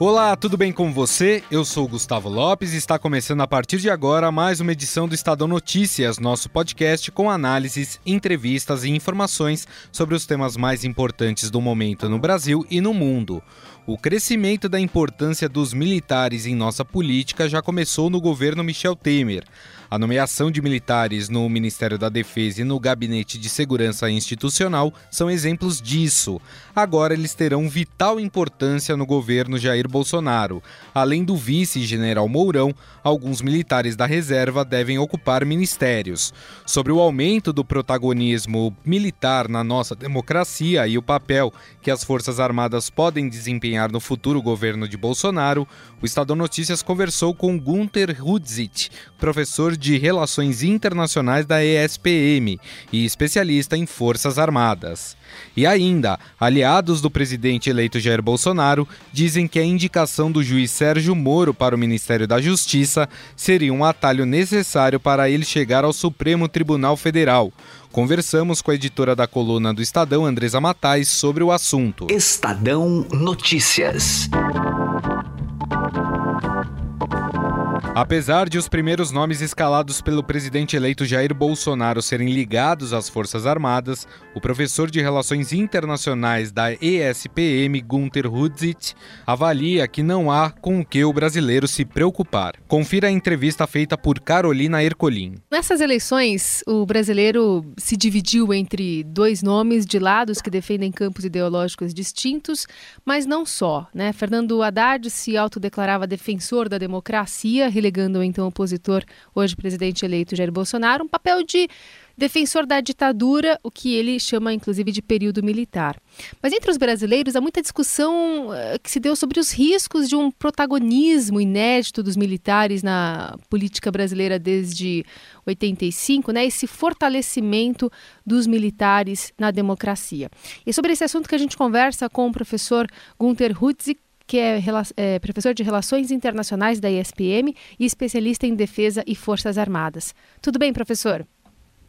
Olá, tudo bem com você? Eu sou Gustavo Lopes e está começando a partir de agora mais uma edição do Estadão Notícias, nosso podcast com análises, entrevistas e informações sobre os temas mais importantes do momento no Brasil e no mundo. O crescimento da importância dos militares em nossa política já começou no governo Michel Temer. A nomeação de militares no Ministério da Defesa e no Gabinete de Segurança Institucional são exemplos disso. Agora eles terão vital importância no governo Jair Bolsonaro. Além do vice-general Mourão, alguns militares da reserva devem ocupar ministérios. Sobre o aumento do protagonismo militar na nossa democracia e o papel que as Forças Armadas podem desempenhar no futuro governo de Bolsonaro, o Estadão Notícias conversou com Gunther Hudzit, professor de Relações Internacionais da ESPM e especialista em Forças Armadas. E ainda, aliados do presidente eleito Jair Bolsonaro dizem que a indicação do juiz Sérgio Moro para o Ministério da Justiça seria um atalho necessário para ele chegar ao Supremo Tribunal Federal. Conversamos com a editora da coluna do Estadão, Andresa Matais, sobre o assunto. Estadão Notícias. Apesar de os primeiros nomes escalados pelo presidente eleito Jair Bolsonaro serem ligados às Forças Armadas, o professor de Relações Internacionais da ESPM, Gunther Hudzit, avalia que não há com o que o brasileiro se preocupar. Confira a entrevista feita por Carolina Ercolim. Nessas eleições, o brasileiro se dividiu entre dois nomes de lados que defendem campos ideológicos distintos, mas não só. Né? Fernando Haddad se autodeclarava defensor da democracia, relegando então o opositor, hoje presidente eleito Jair Bolsonaro, um papel de defensor da ditadura, o que ele chama inclusive de período militar. Mas entre os brasileiros há muita discussão uh, que se deu sobre os riscos de um protagonismo inédito dos militares na política brasileira desde 85, né? Esse fortalecimento dos militares na democracia. E sobre esse assunto que a gente conversa com o professor Gunther Hutzik, que é, é, professor de Relações Internacionais da ISPM e especialista em Defesa e Forças Armadas. Tudo bem, professor?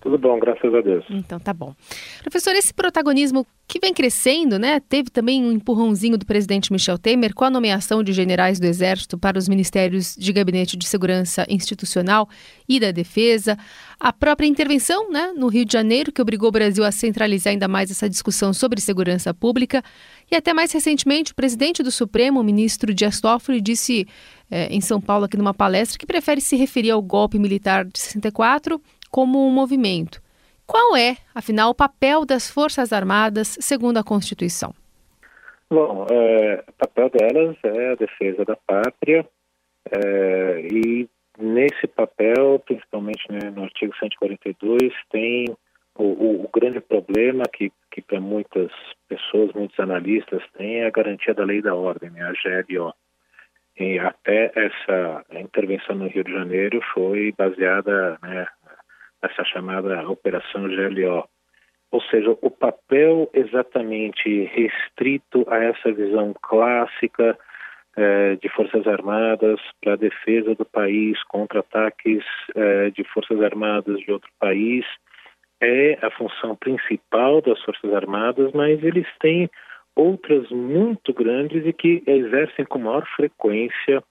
Tudo bom, graças a Deus. Então tá bom. Professor, esse protagonismo que vem crescendo, né? Teve também um empurrãozinho do presidente Michel Temer com a nomeação de generais do Exército para os ministérios de Gabinete de Segurança Institucional e da Defesa. A própria intervenção né, no Rio de Janeiro, que obrigou o Brasil a centralizar ainda mais essa discussão sobre segurança pública. E até mais recentemente, o presidente do Supremo, o ministro Dias Toffoli, disse é, em São Paulo, aqui numa palestra, que prefere se referir ao golpe militar de 64 como um movimento. Qual é, afinal, o papel das Forças Armadas segundo a Constituição? Bom, é, o papel delas é a defesa da pátria é, e nesse papel, principalmente né, no artigo 142, tem o, o, o grande problema que, que para muitas pessoas, muitos analistas têm é a garantia da lei da ordem, né, a GLO. E até essa intervenção no Rio de Janeiro foi baseada né, nessa chamada Operação GLO. Ou seja, o papel exatamente restrito a essa visão clássica eh, de Forças Armadas para a defesa do país contra ataques eh, de Forças Armadas de outro país é a função principal das Forças Armadas, mas eles têm outras muito grandes e que exercem com maior frequência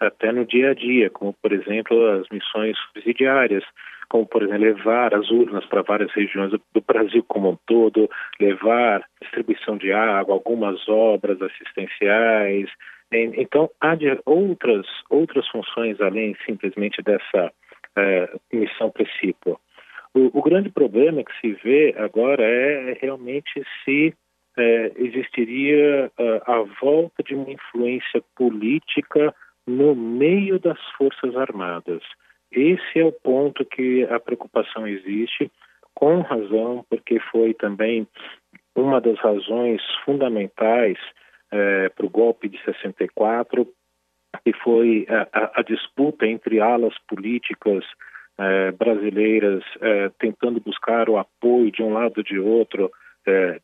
até no dia a dia, como por exemplo as missões subsidiárias, como por exemplo levar as urnas para várias regiões do Brasil como um todo, levar distribuição de água, algumas obras assistenciais. Então há outras outras funções além simplesmente dessa é, missão principal. O, o, grande problema que se vê agora é realmente se é, existiria uh, a volta de uma influência política no meio das Forças Armadas. Esse é o ponto que a preocupação existe, com razão, porque foi também uma das razões fundamentais é, para o golpe de 64, que foi a, a, a disputa entre alas políticas é, brasileiras é, tentando buscar o apoio de um lado de outro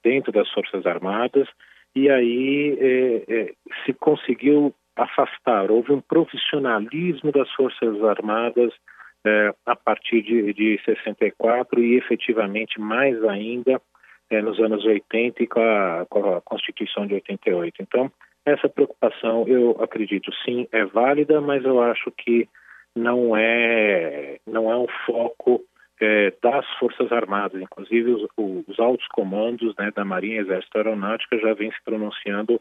dentro das Forças Armadas. E aí se conseguiu afastar, houve um profissionalismo das Forças Armadas é, a partir de, de 64 e efetivamente mais ainda é, nos anos 80 e com a, com a Constituição de 88. Então, essa preocupação, eu acredito, sim, é válida, mas eu acho que não é, não é um foco é, das Forças Armadas. Inclusive, os, os altos comandos né, da Marinha e Exército Aeronáutica já vêm se pronunciando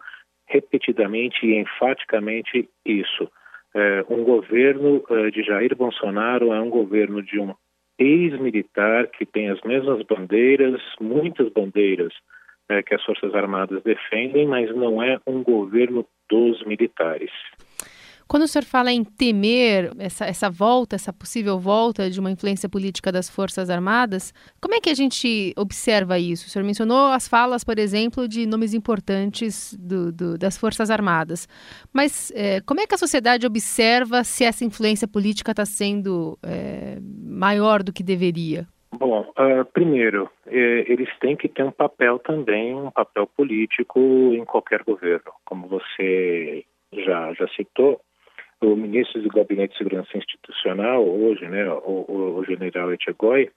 repetidamente e enfaticamente isso. É, um governo é, de Jair Bolsonaro é um governo de um ex-militar que tem as mesmas bandeiras, muitas bandeiras é, que as Forças Armadas defendem, mas não é um governo dos militares. Quando o senhor fala em temer essa, essa volta, essa possível volta de uma influência política das Forças Armadas, como é que a gente observa isso? O senhor mencionou as falas, por exemplo, de nomes importantes do, do, das Forças Armadas. Mas é, como é que a sociedade observa se essa influência política está sendo é, maior do que deveria? Bom, uh, primeiro, eh, eles têm que ter um papel também, um papel político em qualquer governo. Como você já, já citou, o ministro do Gabinete de Segurança Institucional, hoje, né, o, o general Etchegoi,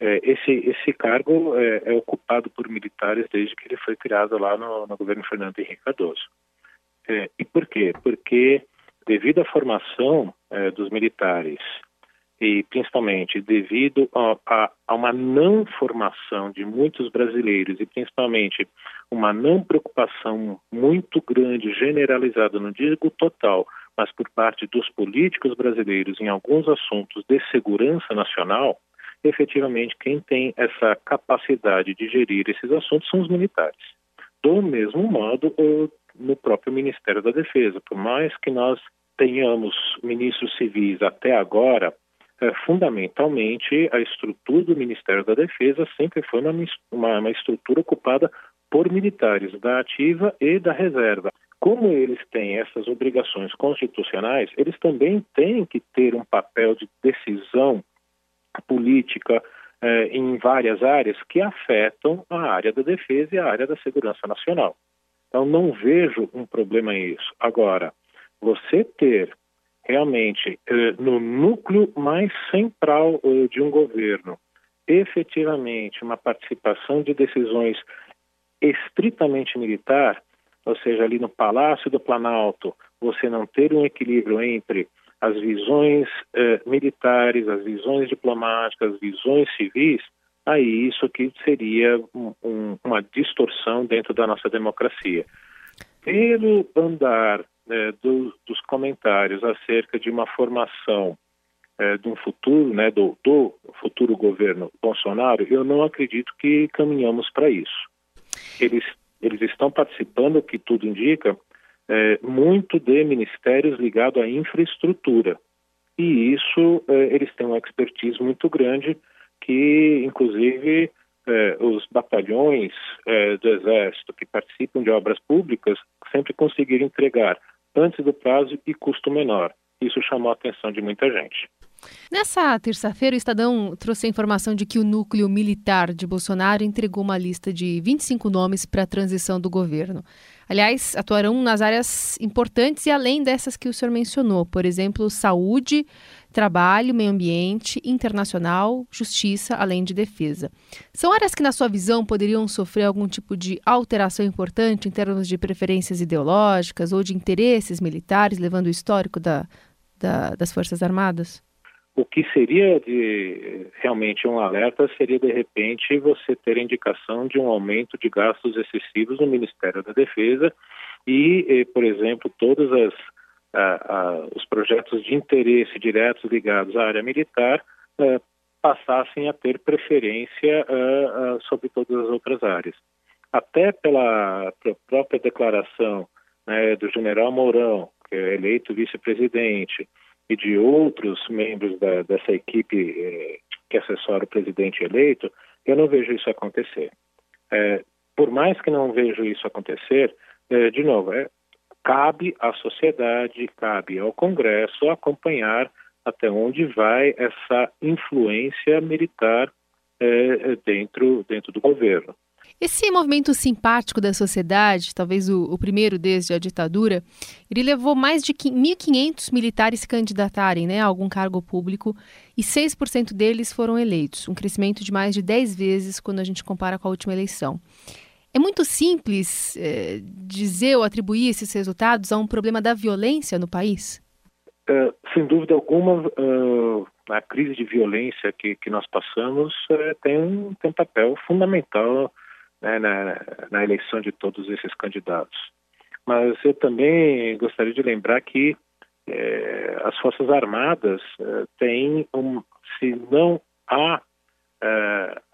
é, esse, esse cargo é, é, ocupado por militares desde que ele foi criado lá no, no governo Fernando Henrique Cardoso. É, e por quê? Porque, devido à formação é, dos militares e principalmente devido a, a, a, uma não formação de muitos brasileiros e principalmente uma não preocupação muito grande, generalizada, não digo total, mas por parte dos políticos brasileiros em alguns assuntos de segurança nacional, efetivamente quem tem essa capacidade de gerir esses assuntos são os militares. Do mesmo modo, no próprio Ministério da Defesa, por mais que nós tenhamos ministros civis até agora, é, fundamentalmente a estrutura do Ministério da Defesa sempre foi uma, uma, uma estrutura ocupada por militares da ativa e da reserva como eles têm essas obrigações constitucionais, eles também têm que ter um papel de decisão política eh, em várias áreas que afetam a área da defesa e a área da segurança nacional. Então, não vejo um problema nisso. Agora, você ter realmente eh, no núcleo mais central eh, de um governo efetivamente uma participação de decisões estritamente militar, ou seja, ali no Palácio do Planalto, você não ter um equilíbrio entre as visões eh, militares, as visões diplomáticas, as visões civis, aí isso aqui seria um, um, uma distorção dentro da nossa democracia. Pelo andar eh, do, dos comentários acerca de uma formação eh, de um futuro, né, do, do futuro governo Bolsonaro, eu não acredito que caminhamos para isso. Eles eles estão participando, o que tudo indica, é, muito de ministérios ligados à infraestrutura. E isso, é, eles têm uma expertise muito grande que, inclusive, é, os batalhões é, do Exército que participam de obras públicas sempre conseguiram entregar antes do prazo e custo menor. Isso chamou a atenção de muita gente. Nessa terça-feira, o Estadão trouxe a informação de que o núcleo militar de Bolsonaro entregou uma lista de 25 nomes para a transição do governo. Aliás, atuarão nas áreas importantes e além dessas que o senhor mencionou, por exemplo, saúde, trabalho, meio ambiente, internacional, justiça, além de defesa. São áreas que, na sua visão, poderiam sofrer algum tipo de alteração importante em termos de preferências ideológicas ou de interesses militares, levando o histórico da, da, das Forças Armadas? O que seria de realmente um alerta seria de repente você ter indicação de um aumento de gastos excessivos no Ministério da Defesa e, por exemplo, todos as, a, a, os projetos de interesse diretos ligados à área militar a, passassem a ter preferência sobre todas as outras áreas. Até pela própria declaração né, do General Mourão, que é eleito vice-presidente, e de outros membros da, dessa equipe eh, que assessora o presidente eleito, eu não vejo isso acontecer. É, por mais que não vejo isso acontecer, é, de novo, é, cabe à sociedade, cabe ao Congresso acompanhar até onde vai essa influência militar é, dentro, dentro do governo. Esse movimento simpático da sociedade, talvez o, o primeiro desde a ditadura, ele levou mais de 1.500 militares se candidatarem né, a algum cargo público e 6% deles foram eleitos, um crescimento de mais de 10 vezes quando a gente compara com a última eleição. É muito simples é, dizer ou atribuir esses resultados a um problema da violência no país? É, sem dúvida alguma, uh, a crise de violência que, que nós passamos uh, tem, tem um papel fundamental né, na, na, eleição de todos esses candidatos. Mas eu também gostaria de lembrar que é, as Forças Armadas têm, um, se não há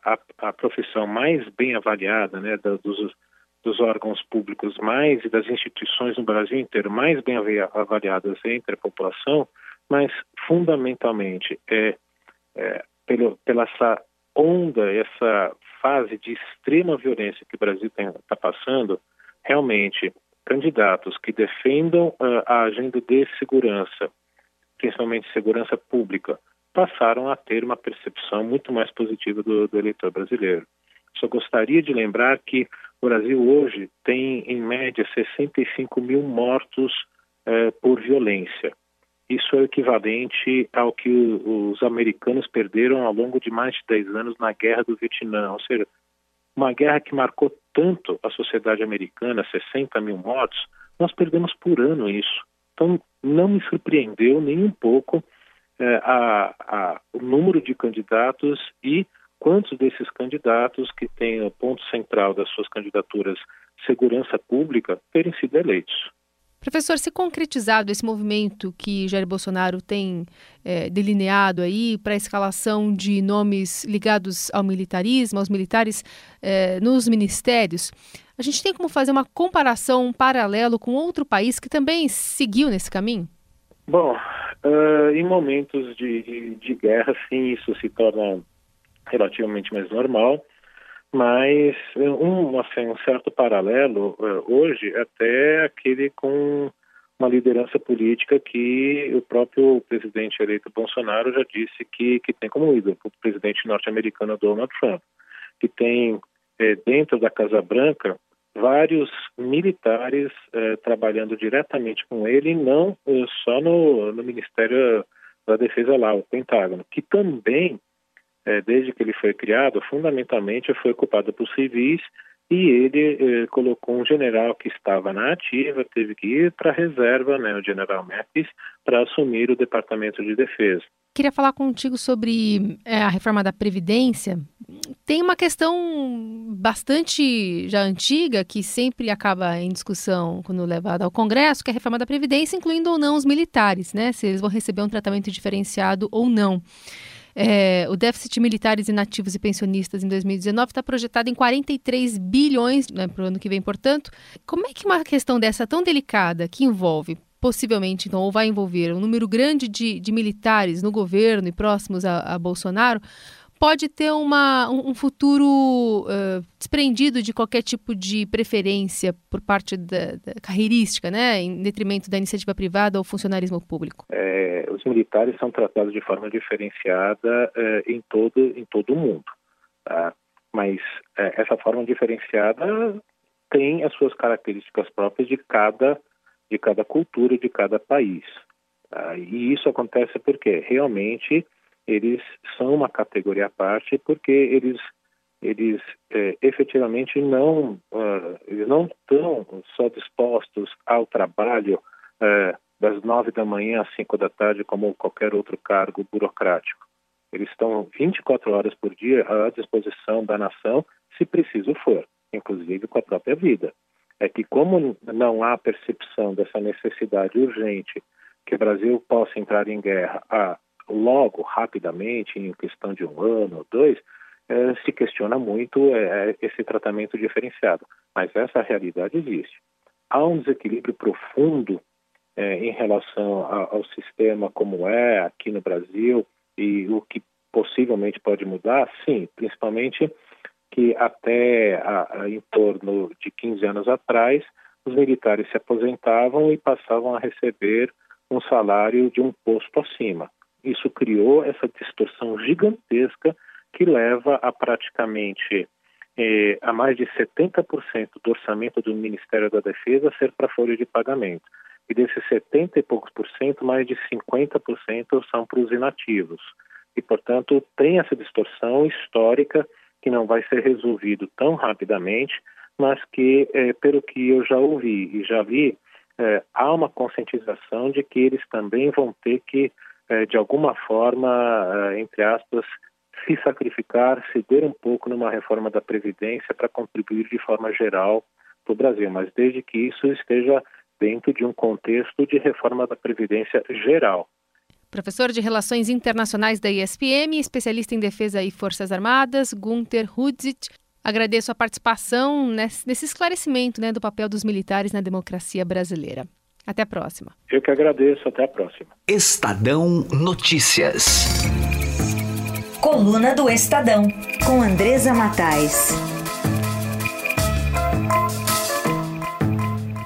a, a, profissão mais bem avaliada, né, dos, dos órgãos públicos mais e das instituições no Brasil inteiro mais bem avaliadas entre a população, mas fundamentalmente é, é pelo, pela essa onda, essa fase de extrema violência que o Brasil está passando, realmente candidatos que defendam uh, a agenda de segurança, principalmente segurança pública, passaram a ter uma percepção muito mais positiva do, do eleitor brasileiro. Só gostaria de lembrar que o Brasil hoje tem, em média, 65 mil mortos por violência. Isso é equivalente ao que os americanos perderam ao longo de mais de 10 anos na Guerra do Vietnã. Ou seja, uma guerra que marcou tanto a sociedade americana, 60 mil mortos, nós perdemos por ano isso. Então, não me surpreendeu nem um pouco é, a, a, o número de candidatos e quantos desses candidatos que têm o ponto central das suas candidaturas segurança pública terem sido eleitos. Professor, se concretizado esse movimento que Jair Bolsonaro tem é, delineado aí para a escalação de nomes ligados ao militarismo, aos militares é, nos ministérios, a gente tem como fazer uma comparação, um paralelo com outro país que também seguiu nesse caminho? Bom, uh, em momentos de, de guerra, sim, isso se torna relativamente mais normal, mas um, assim, um certo paralelo uh, hoje é até aquele com uma liderança política que o próprio presidente eleito Bolsonaro já disse que, que tem como ídolo, o presidente norte-americano Donald Trump, que tem eh, dentro da Casa Branca vários militares eh, trabalhando diretamente com ele, não eh, só no, no, Ministério da Defesa lá, o Pentágono, que também, eh, desde que ele foi criado, fundamentalmente foi ocupado por civis e ele colocou um general que estava na ativa, teve que ir para a reserva, né, o general Mattis, para assumir o Departamento de Defesa. Queria falar contigo sobre a reforma da Previdência, tem uma questão bastante já antiga que sempre acaba em discussão quando levada ao Congresso, que é a reforma da Previdência, incluindo ou não os militares, né? Se eles vão receber um tratamento diferenciado ou não. É, o déficit militares inativos e pensionistas em 2019 está projetado em 43 bilhões né, para o ano que vem, portanto. Como é que uma questão dessa tão delicada, que envolve possivelmente, então, ou vai envolver um número grande de, de militares no governo e próximos a, a Bolsonaro, pode ter uma, um, futuro uh, desprendido de qualquer tipo de preferência por parte da, da, carreirística, né, em detrimento da iniciativa privada ou funcionarismo público? É, os militares são tratados de forma diferenciada em todo em todo o mundo, tá? mas essa forma diferenciada tem as suas características próprias de cada de cada cultura de cada país. Tá? E isso acontece porque realmente eles são uma categoria à parte porque eles eles é, efetivamente não uh, eles não estão só dispostos ao trabalho uh, das nove da manhã às cinco da tarde como qualquer outro cargo burocrático. Eles estão 24 horas por dia à disposição da nação se preciso for inclusive com a própria vida. É que como não há percepção dessa necessidade urgente que o Brasil possa entrar em guerra a logo, rapidamente, em questão de um ano ou dois, é, se questiona muito é, esse tratamento diferenciado. Mas essa realidade existe. Há um desequilíbrio profundo é, em relação a, ao sistema como é aqui no Brasil e o que possivelmente pode mudar, sim, principalmente que até a, a, em torno de 15 anos atrás, os militares se aposentavam e passavam a receber um salário de um posto acima. Isso criou essa distorção gigantesca que leva a praticamente eh, a mais de 70% do orçamento do Ministério da Defesa ser para folha de pagamento. E desses 70 e poucos por cento, mais de 50% são para os inativos. E, portanto, tem essa distorção histórica que não vai ser resolvido tão rapidamente, mas que, eh, pelo que eu já ouvi e já vi, eh, há uma conscientização de que eles também vão ter que, de alguma forma, eh, entre aspas, se sacrificar, ceder um pouco numa reforma da Previdência para contribuir de forma geral para o Brasil, mas desde que isso esteja dentro de um contexto de reforma da Previdência geral. Professor de Relações Internacionais da ISPM, especialista em defesa e Forças Armadas, Gunther Hudzit. Agradeço a participação nesse esclarecimento né, do papel dos militares na democracia brasileira. Até a próxima. Eu que agradeço. Até a próxima. Estadão Notícias. Coluna do Estadão, com Andresa Matais.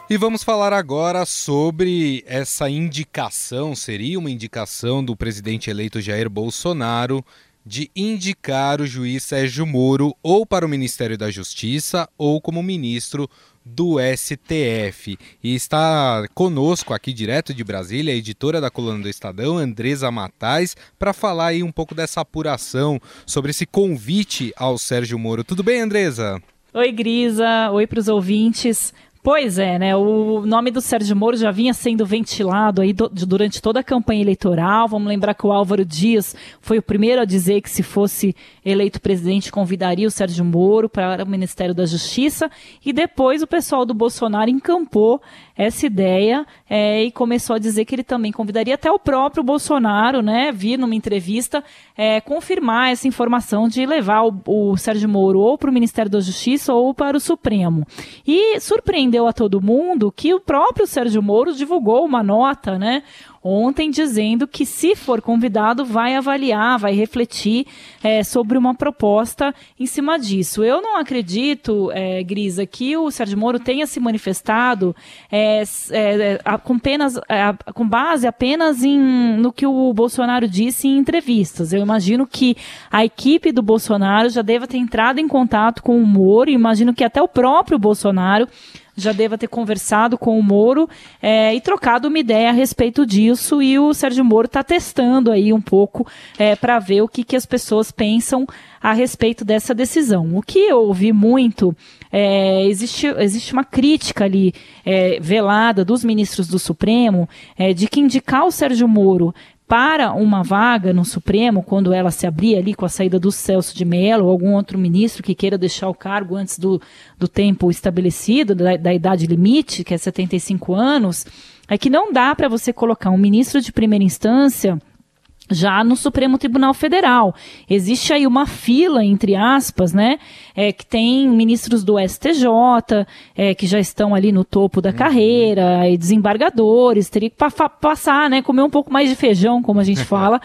E vamos falar agora sobre essa indicação, seria uma indicação do presidente eleito Jair Bolsonaro de indicar o juiz Sérgio Moro ou para o Ministério da Justiça ou como ministro do STF. E está conosco aqui direto de Brasília, a editora da coluna do Estadão, Andresa Matais, para falar aí um pouco dessa apuração sobre esse convite ao Sérgio Moro. Tudo bem, Andresa? Oi, Grisa. Oi para os ouvintes. Pois é, né? O nome do Sérgio Moro já vinha sendo ventilado aí do, durante toda a campanha eleitoral. Vamos lembrar que o Álvaro Dias foi o primeiro a dizer que se fosse eleito presidente convidaria o Sérgio Moro para o Ministério da Justiça e depois o pessoal do Bolsonaro encampou essa ideia é, e começou a dizer que ele também convidaria até o próprio Bolsonaro, né? Vir numa entrevista é, confirmar essa informação de levar o, o Sérgio Moro ou para o Ministério da Justiça ou para o Supremo. E surpreendeu a todo mundo que o próprio Sérgio Moro divulgou uma nota, né? Ontem dizendo que, se for convidado, vai avaliar, vai refletir é, sobre uma proposta em cima disso. Eu não acredito, é, Grisa, que o Sérgio Moro tenha se manifestado é, é com, apenas, é, com base apenas em, no que o Bolsonaro disse em entrevistas. Eu imagino que a equipe do Bolsonaro já deva ter entrado em contato com o Moro, e imagino que até o próprio Bolsonaro já deva ter conversado com o Moro é, e trocado uma ideia a respeito disso. E o Sérgio Moro está testando aí um pouco é, para ver o que, que as pessoas pensam a respeito dessa decisão. O que eu ouvi muito, é, existe, existe uma crítica ali velada dos ministros do Supremo de que indicar o Sérgio Moro para uma vaga no Supremo, quando ela se abrir ali com a saída do Celso de Mello ou algum outro ministro que queira deixar o cargo antes do, do tempo estabelecido, da, da idade limite, que é 75 anos, é que não dá para você colocar um ministro de primeira instância já no Supremo Tribunal Federal. Existe aí uma fila, entre aspas, né, é, que tem ministros do STJ, é, que já estão ali no topo da uhum. carreira, e desembargadores, teria que pa passar, né, comer um pouco mais de feijão, como a gente fala,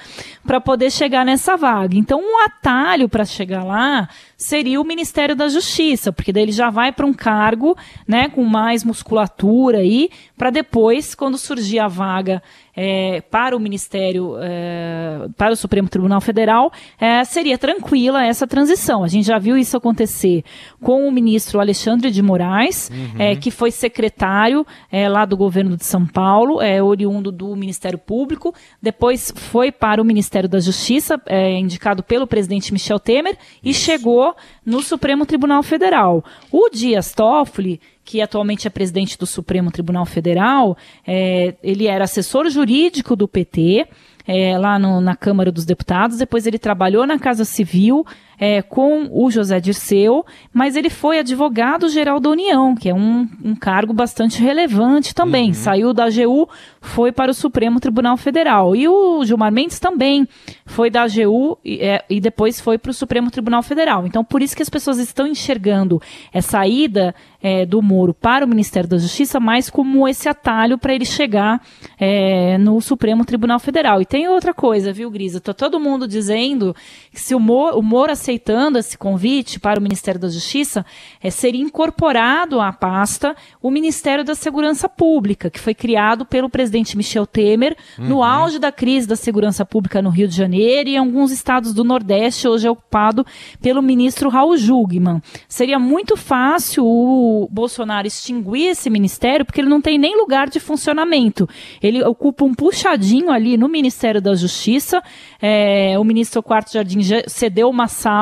para poder chegar nessa vaga. Então, um atalho para chegar lá seria o Ministério da Justiça, porque daí ele já vai para um cargo, né, com mais musculatura aí, para depois, quando surgir a vaga é, para o Ministério, é, para o Supremo Tribunal Federal, é, seria tranquila essa transição. A gente já viu isso acontecer com o ministro Alexandre de Moraes, uhum. É, que foi secretário é, lá do governo de São Paulo, é, oriundo do Ministério Público, depois foi para o Ministério da Justiça, indicado pelo presidente Michel Temer, e chegou no Supremo Tribunal Federal. O Dias Toffoli que atualmente é presidente do Supremo Tribunal Federal, é, ele era assessor jurídico do PT, é, lá no, na Câmara dos Deputados, depois ele trabalhou na Casa Civil, é, com o José Dirceu, mas ele foi advogado-geral da União, que é um, um cargo bastante relevante também. Uhum. Saiu da AGU, foi para o Supremo Tribunal Federal. E o Gilmar Mendes também foi da AGU e, é, e depois foi para o Supremo Tribunal Federal. Então, por isso que as pessoas estão enxergando essa ida é, do Moro para o Ministério da Justiça mais como esse atalho para ele chegar é, no Supremo Tribunal Federal. E tem outra coisa, viu, Grisa? Tá todo mundo dizendo que se o Moro, o Moro aceitando esse convite para o Ministério da Justiça, é, seria incorporado à pasta o Ministério da Segurança Pública, que foi criado pelo presidente Michel Temer uhum. no auge da crise da segurança pública no Rio de Janeiro e em alguns estados do Nordeste, hoje é ocupado pelo ministro Raul Jugman. Seria muito fácil o Bolsonaro extinguir esse ministério, porque ele não tem nem lugar de funcionamento. Ele ocupa um puxadinho ali no Ministério da Justiça. É, o ministro Quarto Jardim cedeu uma sala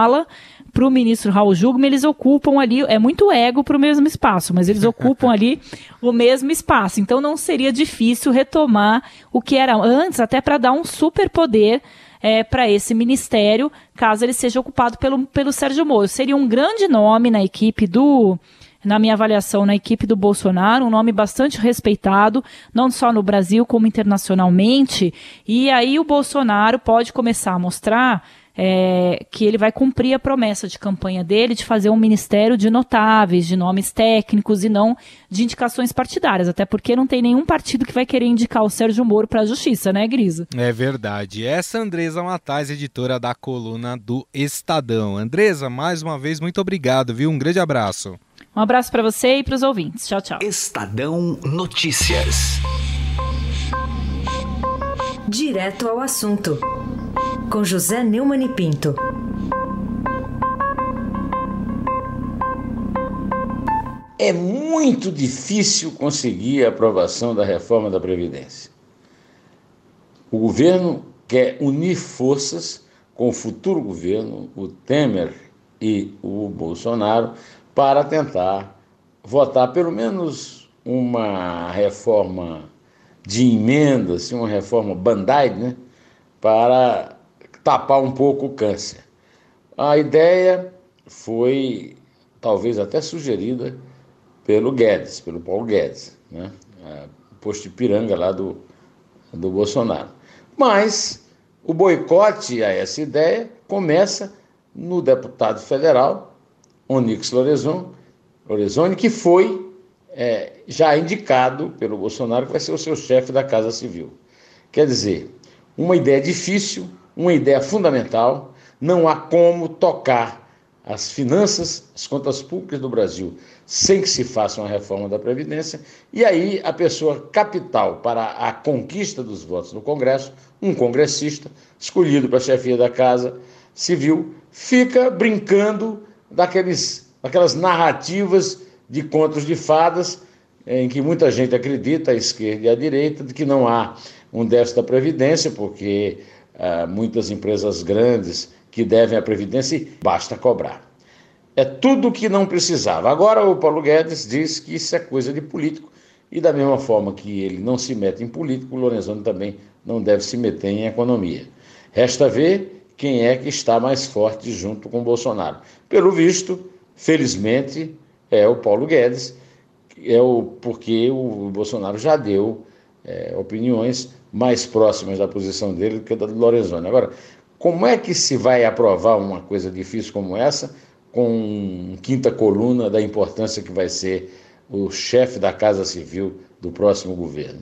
para o ministro Raul Jugman, eles ocupam ali, é muito ego para o mesmo espaço, mas eles ocupam ali o mesmo espaço. Então não seria difícil retomar o que era antes, até para dar um superpoder é, para esse ministério, caso ele seja ocupado pelo, pelo Sérgio Moro. Seria um grande nome na equipe do na minha avaliação, na equipe do Bolsonaro, um nome bastante respeitado, não só no Brasil, como internacionalmente. E aí o Bolsonaro pode começar a mostrar é, que ele vai cumprir a promessa de campanha dele de fazer um ministério de notáveis, de nomes técnicos e não de indicações partidárias, até porque não tem nenhum partido que vai querer indicar o Sérgio Moro para a justiça, né, Grisa? É verdade. Essa Andresa Matais, editora da coluna do Estadão. Andresa, mais uma vez, muito obrigado, viu? Um grande abraço. Um abraço para você e para os ouvintes. Tchau, tchau. Estadão Notícias. Direto ao assunto. Com José Neumann e Pinto. É muito difícil conseguir a aprovação da reforma da Previdência. O governo quer unir forças com o futuro governo, o Temer e o Bolsonaro, para tentar votar pelo menos uma reforma de emendas, assim, uma reforma band-aid, né, para tapar um pouco o câncer. A ideia foi talvez até sugerida pelo Guedes, pelo Paulo Guedes, né, posto de piranga lá do, do Bolsonaro. Mas o boicote a essa ideia começa no deputado federal Lorenzon, Lorenzoni, que foi é, já indicado pelo Bolsonaro que vai ser o seu chefe da Casa Civil. Quer dizer, uma ideia difícil, uma ideia fundamental, não há como tocar as finanças, as contas públicas do Brasil sem que se faça uma reforma da Previdência, e aí a pessoa capital para a conquista dos votos no Congresso, um congressista escolhido para a chefia da Casa Civil, fica brincando daqueles, daquelas narrativas de contos de fadas em que muita gente acredita, à esquerda e à direita, de que não há um déficit da Previdência, porque ah, muitas empresas grandes que devem à Previdência basta cobrar. É tudo o que não precisava. Agora o Paulo Guedes diz que isso é coisa de político, e da mesma forma que ele não se mete em político, o Lorenzoni também não deve se meter em economia. Resta ver quem é que está mais forte junto com Bolsonaro. Pelo visto, felizmente, é o Paulo Guedes, é o, porque o Bolsonaro já deu é, opiniões mais próximas da posição dele do que da do Lorenzoni. Agora, como é que se vai aprovar uma coisa difícil como essa com quinta coluna da importância que vai ser o chefe da Casa Civil do próximo governo?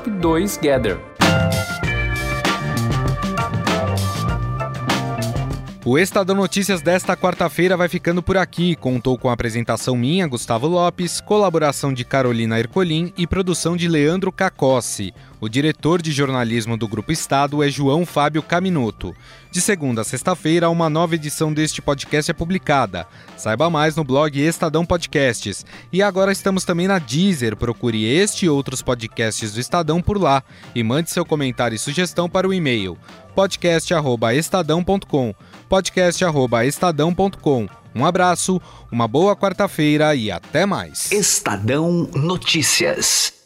Top 2 Gather. O Estadão Notícias desta quarta-feira vai ficando por aqui. Contou com a apresentação minha, Gustavo Lopes, colaboração de Carolina Ercolim e produção de Leandro Cacossi. O diretor de jornalismo do Grupo Estado é João Fábio Caminoto. De segunda a sexta-feira, uma nova edição deste podcast é publicada. Saiba mais no blog Estadão Podcasts. E agora estamos também na Deezer. Procure este e outros podcasts do Estadão por lá e mande seu comentário e sugestão para o e-mail podcast@estadão.com. podcast@estadão.com. Um abraço, uma boa quarta-feira e até mais. Estadão Notícias.